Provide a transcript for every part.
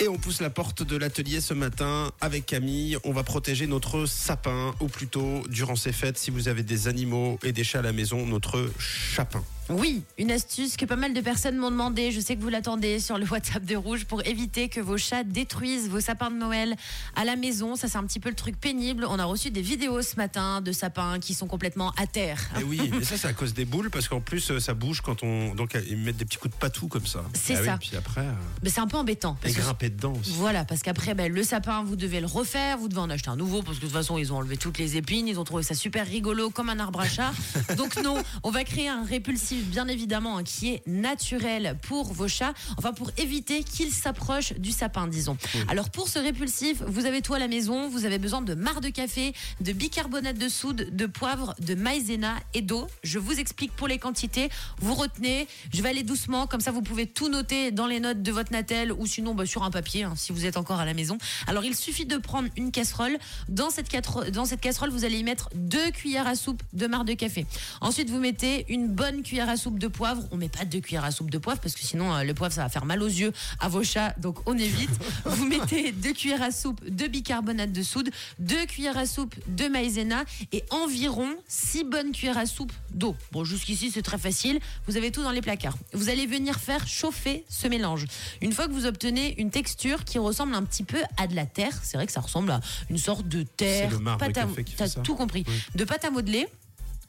Et on pousse la porte de l'atelier ce matin avec Camille. On va protéger notre sapin, ou plutôt, durant ces fêtes, si vous avez des animaux et des chats à la maison, notre chapin. Oui, une astuce que pas mal de personnes m'ont demandé. Je sais que vous l'attendez sur le WhatsApp de Rouge pour éviter que vos chats détruisent vos sapins de Noël à la maison. Ça, c'est un petit peu le truc pénible. On a reçu des vidéos ce matin de sapins qui sont complètement à terre. Et oui, et ça, c'est à cause des boules, parce qu'en plus, euh, ça bouge quand on. Donc, ils mettent des petits coups de patou comme ça. C'est Ah oui, ça. puis après, euh, Mais c'est un peu embêtant. et que- dedans aussi. Voilà, parce qu'après, ben, le sapin, vous devez le refaire, vous devez en acheter un nouveau, parce que de toute façon, ils ont enlevé toutes les épines, ils ont trouvé ça super rigolo, comme un arbre à chat. Donc non, on va créer un répulsif, bien évidemment, hein, qui est naturel pour vos chats, enfin pour éviter qu'ils s'approchent du sapin, disons. Alors pour ce répulsif, vous avez tout à la maison, vous avez besoin de marc de café, de bicarbonate de soude, de poivre, de maïzena et d'eau. Je vous explique pour les quantités, vous retenez, je vais aller doucement, comme ça vous pouvez tout noter dans les notes de votre Natel ou sinon bah, sur un papier hein, si vous êtes encore à la maison. Alors il suffit de prendre une casserole. Dans cette, quatre- dans cette casserole, vous allez y mettre deux cuillères à soupe de marc de café. Ensuite, vous mettez une bonne cuillère à soupe de poivre. On met pas deux cuillères à soupe de poivre parce que sinon euh, le poivre ça va faire mal aux yeux à vos chats, donc on évite. vous mettez deux cuillères à soupe de bicarbonate de soude, deux cuillères à soupe de maïzena et environ six bonnes cuillères à soupe d'eau. Bon, jusqu'ici c'est très facile. Vous avez tout dans les placards. Vous allez venir faire chauffer ce mélange. Une fois que vous obtenez une texture qui ressemble un petit peu à de la terre, c'est vrai que ça ressemble à une sorte de terre. C'est le marc de pâte à- café qui fait T'as ça. tout compris. Oui. De pâte à modeler.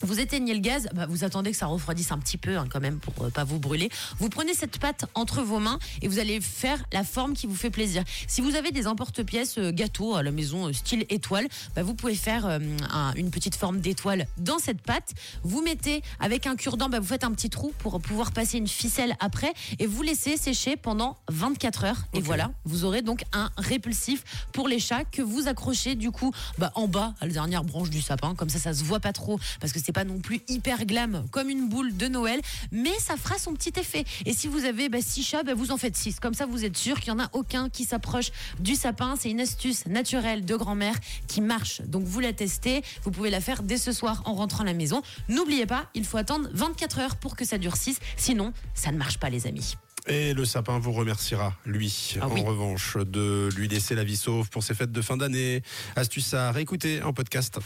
Vous éteignez le gaz, bah, vous attendez que ça refroidisse un petit peu hein, quand même pour euh, pas vous brûler. Vous prenez cette pâte entre vos mains et vous allez faire la forme qui vous fait plaisir. Si vous avez des emporte-pièces euh, gâteaux à la maison euh, style étoile, bah, vous pouvez faire euh, un- une petite forme d'étoile dans cette pâte. Vous mettez avec un cure-dent, bah, vous faites un petit trou pour pouvoir passer une ficelle après et vous laissez sécher pendant 24 heures. Et voilà, vous aurez donc un répulsif pour les chats que vous accrochez du coup en bas à la dernière branche du sapin. Comme ça, ça se voit pas trop parce que c'est pas non plus hyper glam comme une boule de Noël, mais ça fera son petit effet. Et si vous avez bah, six chats, bah, vous en faites six. Comme ça, vous êtes sûr qu'il y en a aucun qui s'approche du sapin. C'est une astuce naturelle de grand-mère qui marche. Donc vous la testez. Vous pouvez la faire dès ce soir en rentrant à la maison. N'oubliez pas, il faut attendre 24 heures pour que ça durcisse. Sinon, ça ne marche pas, les amis. Et le sapin vous remerciera, lui, Ah en oui. revanche, de lui laisser la vie sauve pour ses fêtes de fin d'année. Astuce à réécouter en podcast.